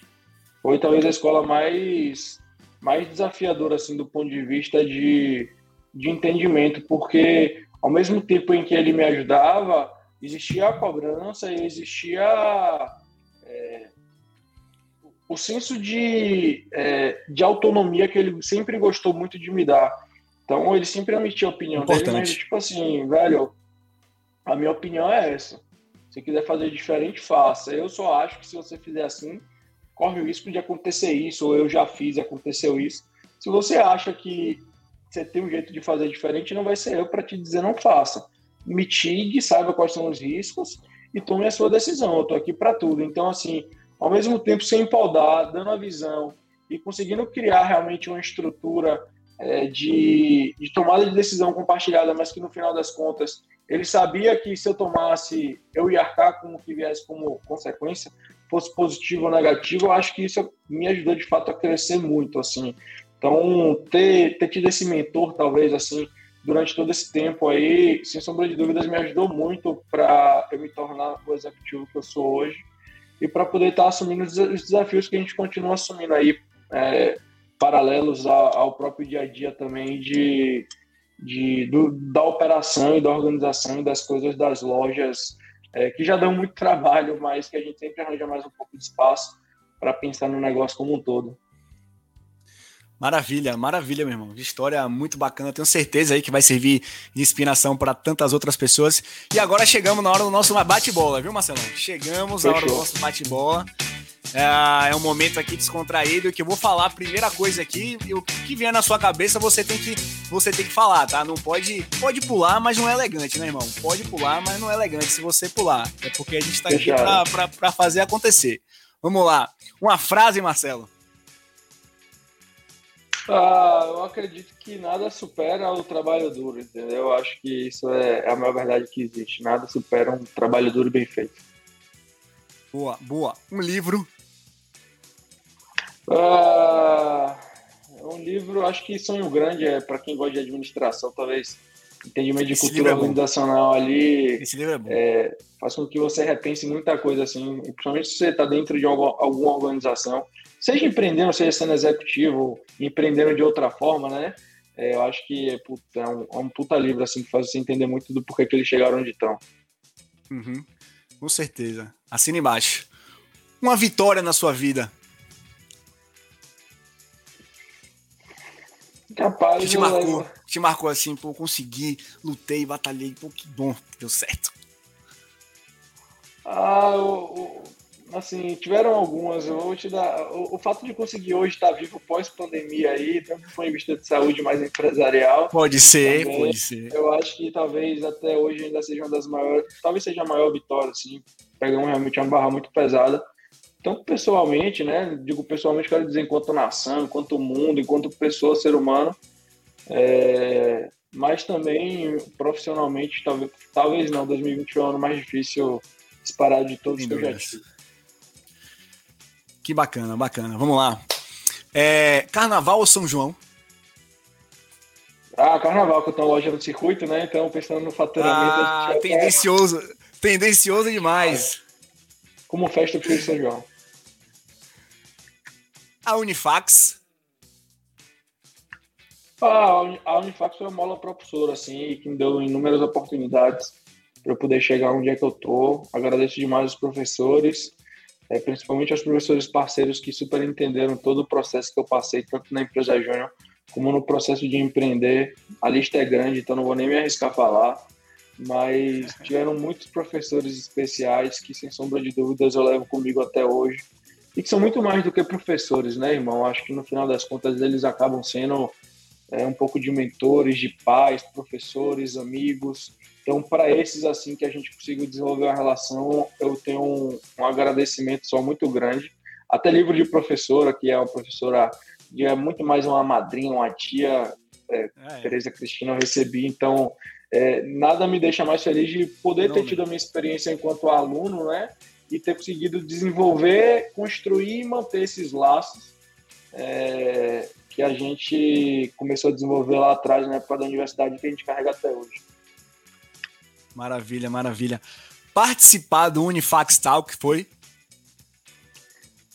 foi talvez a escola mais mais desafiadora assim do ponto de vista de, de entendimento, porque ao mesmo tempo em que ele me ajudava, existia a cobrança e existia é, o senso de, é, de autonomia que ele sempre gostou muito de me dar. Então, ele sempre emitia a opinião Importante. dele, mas tipo assim, velho, a minha opinião é essa. Se quiser fazer diferente, faça. Eu só acho que se você fizer assim, corre o risco de acontecer isso, ou eu já fiz e aconteceu isso. Se você acha que você tem um jeito de fazer diferente, não vai ser eu para te dizer não faça. Mitigue, saiba quais são os riscos e tome a sua decisão. Eu estou aqui para tudo. Então, assim, ao mesmo tempo, sem empaldar, dando a visão e conseguindo criar realmente uma estrutura é, de, de tomada de decisão compartilhada, mas que no final das contas ele sabia que se eu tomasse, eu ia arcar com o que viesse como consequência, fosse positivo ou negativo, eu acho que isso me ajudou de fato a crescer muito, assim. Então, ter, ter tido esse mentor, talvez, assim, durante todo esse tempo aí, sem sombra de dúvidas, me ajudou muito para eu me tornar o executivo que eu sou hoje e para poder estar tá assumindo os desafios que a gente continua assumindo aí, é, paralelos ao próprio dia a dia também de de, do, da operação e da organização e das coisas das lojas, é, que já dão muito trabalho, mas que a gente sempre arranja mais um pouco de espaço para pensar no negócio como um todo. Maravilha, maravilha, meu irmão. História muito bacana. Tenho certeza aí que vai servir de inspiração para tantas outras pessoas. E agora chegamos na hora do nosso bate-bola, viu, Marcelão? Chegamos Fechou. na hora do nosso bate-bola. É, é, um momento aqui descontraído que eu vou falar a primeira coisa aqui e o que vier na sua cabeça você tem que você tem que falar, tá? Não pode pode pular, mas não é elegante, né, irmão? Pode pular, mas não é elegante se você pular. É porque a gente tá aqui para fazer acontecer. Vamos lá. Uma frase, Marcelo. Ah, eu acredito que nada supera o trabalho duro, entendeu? Eu acho que isso é, é a maior verdade que existe. Nada supera um trabalho duro e bem feito. Boa, boa. Um livro Uh, um livro, acho que Sonho Grande é para quem gosta de administração, talvez entendimento de Esse cultura é organizacional ali Esse livro é bom. É, faz com que você repense muita coisa, assim, principalmente se você está dentro de alguma organização, seja empreendendo, seja sendo executivo, empreendendo de outra forma, né? É, eu acho que puta, é, um, é um puta livro assim, que faz você entender muito do porquê que eles chegaram onde estão. Uhum. Com certeza. Assina embaixo. Uma vitória na sua vida. Capaz. Que te marcou, te marcou assim, pô, consegui, lutei, batalhei, pô, que bom, deu certo. Ah, o, o, assim, tiveram algumas. Eu vou te dar. O, o fato de conseguir hoje estar vivo pós-pandemia aí, tanto foi em vista de saúde mais empresarial. Pode ser, também, pode ser. Eu acho que talvez até hoje ainda seja uma das maiores. Talvez seja a maior vitória, assim. Pegamos realmente uma barra muito pesada. Então, pessoalmente, né? Digo pessoalmente, quero dizer enquanto nação, enquanto mundo, enquanto pessoa, ser humano, é, mas também profissionalmente, talvez, talvez não, 2021 é o ano mais difícil disparado de todos que eu já tive. Que bacana, bacana. Vamos lá. É, carnaval ou São João? Ah, carnaval, que eu tô loja no circuito, né? Então, pensando no faturamento. Ah, tendencioso. Tendencioso demais. Como festa pro São João a Unifax? Ah, a Unifax foi uma mola propulsora, assim, que me deu inúmeras oportunidades para eu poder chegar onde é que eu tô. Agradeço demais os professores, é, principalmente aos professores parceiros que super entenderam todo o processo que eu passei, tanto na empresa Júnior como no processo de empreender. A lista é grande, então não vou nem me arriscar a falar, mas tiveram muitos professores especiais que, sem sombra de dúvidas, eu levo comigo até hoje e que são muito mais do que professores, né, irmão? Acho que no final das contas eles acabam sendo é, um pouco de mentores, de pais, professores, amigos. Então, para esses assim que a gente conseguiu desenvolver uma relação, eu tenho um, um agradecimento só muito grande. Até livro de professora, que é uma professora que é muito mais uma madrinha, uma tia, é, ah, é. Tereza Cristina, eu recebi. Então, é, nada me deixa mais feliz de poder Não, ter tido a minha experiência enquanto aluno, né? e ter conseguido desenvolver, construir e manter esses laços é, que a gente começou a desenvolver lá atrás, na época da universidade, que a gente carrega até hoje. Maravilha, maravilha. Participar do Unifax Talk foi?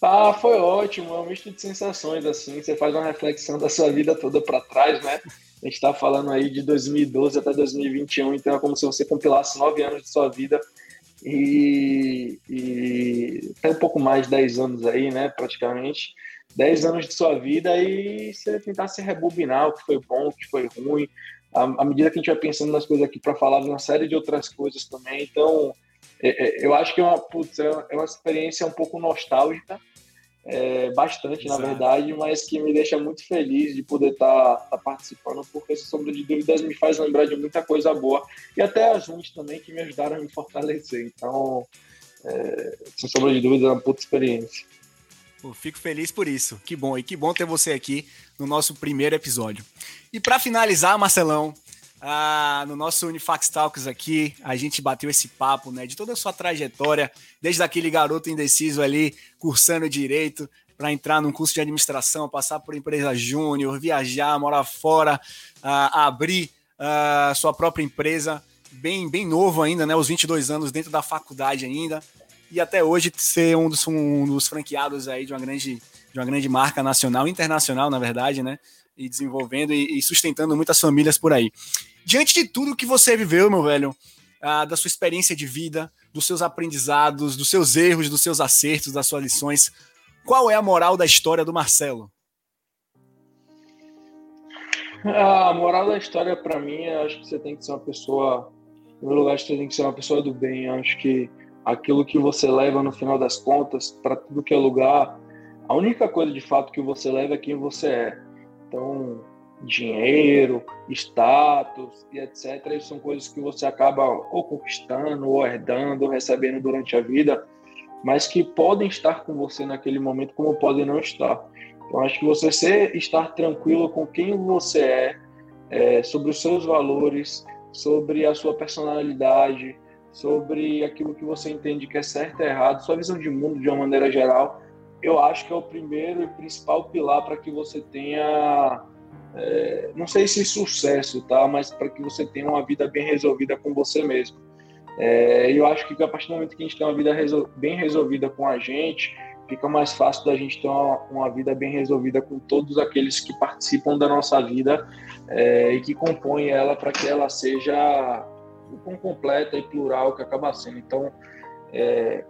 Ah, foi ótimo, é um misto de sensações, assim, você faz uma reflexão da sua vida toda para trás, né? A gente está falando aí de 2012 até 2021, então é como se você compilasse nove anos de sua vida e, e tem um pouco mais de 10 anos aí, né, praticamente. 10 anos de sua vida e você tentar se rebobinar o que foi bom, o que foi ruim. À, medida que a gente vai pensando nas coisas aqui para falar de uma série de outras coisas também. Então, é, é, eu acho que é uma, putz, é uma experiência um pouco nostálgica, é, bastante, Exato. na verdade, mas que me deixa muito feliz de poder estar tá, tá participando, porque essa sombra de dúvidas me faz lembrar de muita coisa boa e até as ruins também que me ajudaram a me fortalecer. Então, é, sem sombra de dúvidas, é uma puta experiência. Pô, fico feliz por isso. Que bom. E que bom ter você aqui no nosso primeiro episódio. E para finalizar, Marcelão, ah, no nosso Unifax Talks aqui, a gente bateu esse papo, né, de toda a sua trajetória, desde aquele garoto indeciso ali, cursando direito, para entrar num curso de administração, passar por empresa júnior, viajar, morar fora, ah, abrir ah, sua própria empresa, bem, bem novo ainda, né, os 22 anos dentro da faculdade ainda, e até hoje ser um dos, um dos franqueados aí de uma grande de uma grande marca nacional, internacional, na verdade, né? E desenvolvendo e, e sustentando muitas famílias por aí. Diante de tudo que você viveu, meu velho, ah, da sua experiência de vida, dos seus aprendizados, dos seus erros, dos seus acertos, das suas lições, qual é a moral da história do Marcelo? A moral da história, para mim, acho que você tem que ser uma pessoa. No primeiro lugar, você tem que ser uma pessoa do bem. Acho que aquilo que você leva no final das contas, para tudo que é lugar, a única coisa de fato que você leva é quem você é. Então, dinheiro, status e etc. São coisas que você acaba ou conquistando, ou herdando, ou recebendo durante a vida, mas que podem estar com você naquele momento, como podem não estar. Então, acho que você ser, estar tranquilo com quem você é, é, sobre os seus valores, sobre a sua personalidade, sobre aquilo que você entende que é certo e errado, sua visão de mundo de uma maneira geral, eu acho que é o primeiro e principal pilar para que você tenha é, não sei se sucesso, tá? Mas para que você tenha uma vida bem resolvida com você mesmo. É, eu acho que a partir do momento que a gente tem uma vida resol bem resolvida com a gente, fica mais fácil da gente ter uma, uma, vida bem resolvida com todos aqueles que participam da nossa vida é, e que compõem ela para que ela seja completa e plural que acaba sendo. Então, é,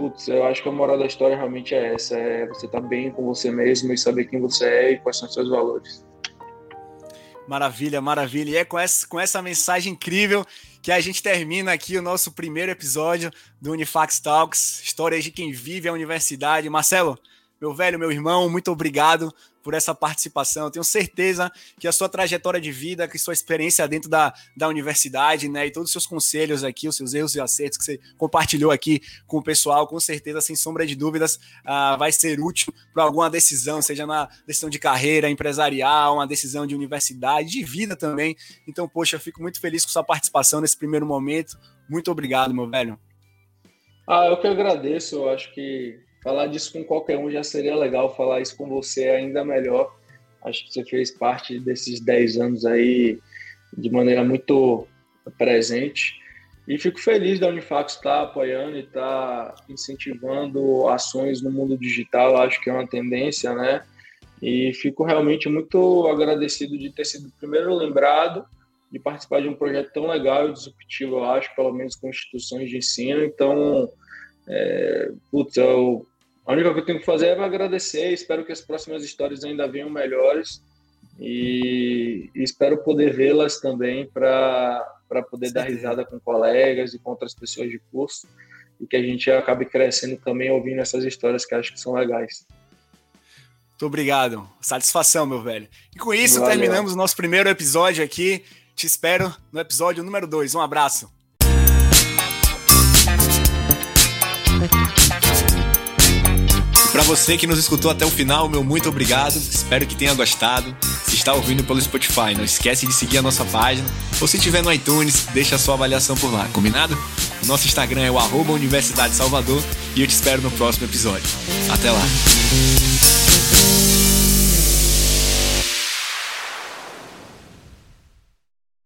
putz, eu acho que a moral da história realmente é essa: é você estar tá bem com você mesmo e saber quem você é e quais são os seus valores. Maravilha, maravilha. E é com essa, com essa mensagem incrível que a gente termina aqui o nosso primeiro episódio do Unifax Talks, histórias de quem vive a universidade. Marcelo, meu velho, meu irmão, muito obrigado por essa participação. Eu tenho certeza que a sua trajetória de vida, que sua experiência dentro da, da universidade, né, e todos os seus conselhos aqui, os seus erros e acertos que você compartilhou aqui com o pessoal, com certeza, sem sombra de dúvidas, uh, vai ser útil para alguma decisão, seja na decisão de carreira empresarial, uma decisão de universidade, de vida também. Então, poxa, eu fico muito feliz com sua participação nesse primeiro momento. Muito obrigado, meu velho. Ah, eu que agradeço. Eu acho que falar disso com qualquer um já seria legal, falar isso com você é ainda melhor. Acho que você fez parte desses 10 anos aí de maneira muito presente. E fico feliz da Unifax estar tá apoiando e estar tá incentivando ações no mundo digital, acho que é uma tendência, né? E fico realmente muito agradecido de ter sido primeiro lembrado de participar de um projeto tão legal e disruptivo, eu acho, pelo menos com instituições de ensino. Então, é, putz, eu a única coisa que eu tenho que fazer é agradecer. Espero que as próximas histórias ainda venham melhores e, e espero poder vê-las também para poder dar risada com colegas e com outras pessoas de curso e que a gente acabe crescendo também ouvindo essas histórias que acho que são legais. Muito obrigado. Satisfação, meu velho. E com isso Valeu. terminamos o nosso primeiro episódio aqui. Te espero no episódio número 2. Um abraço. Para você que nos escutou até o final, meu muito obrigado. Espero que tenha gostado. Se está ouvindo pelo Spotify, não esquece de seguir a nossa página. Ou se estiver no iTunes, deixa a sua avaliação por lá, combinado? O nosso Instagram é o Universidade Salvador e eu te espero no próximo episódio. Até lá!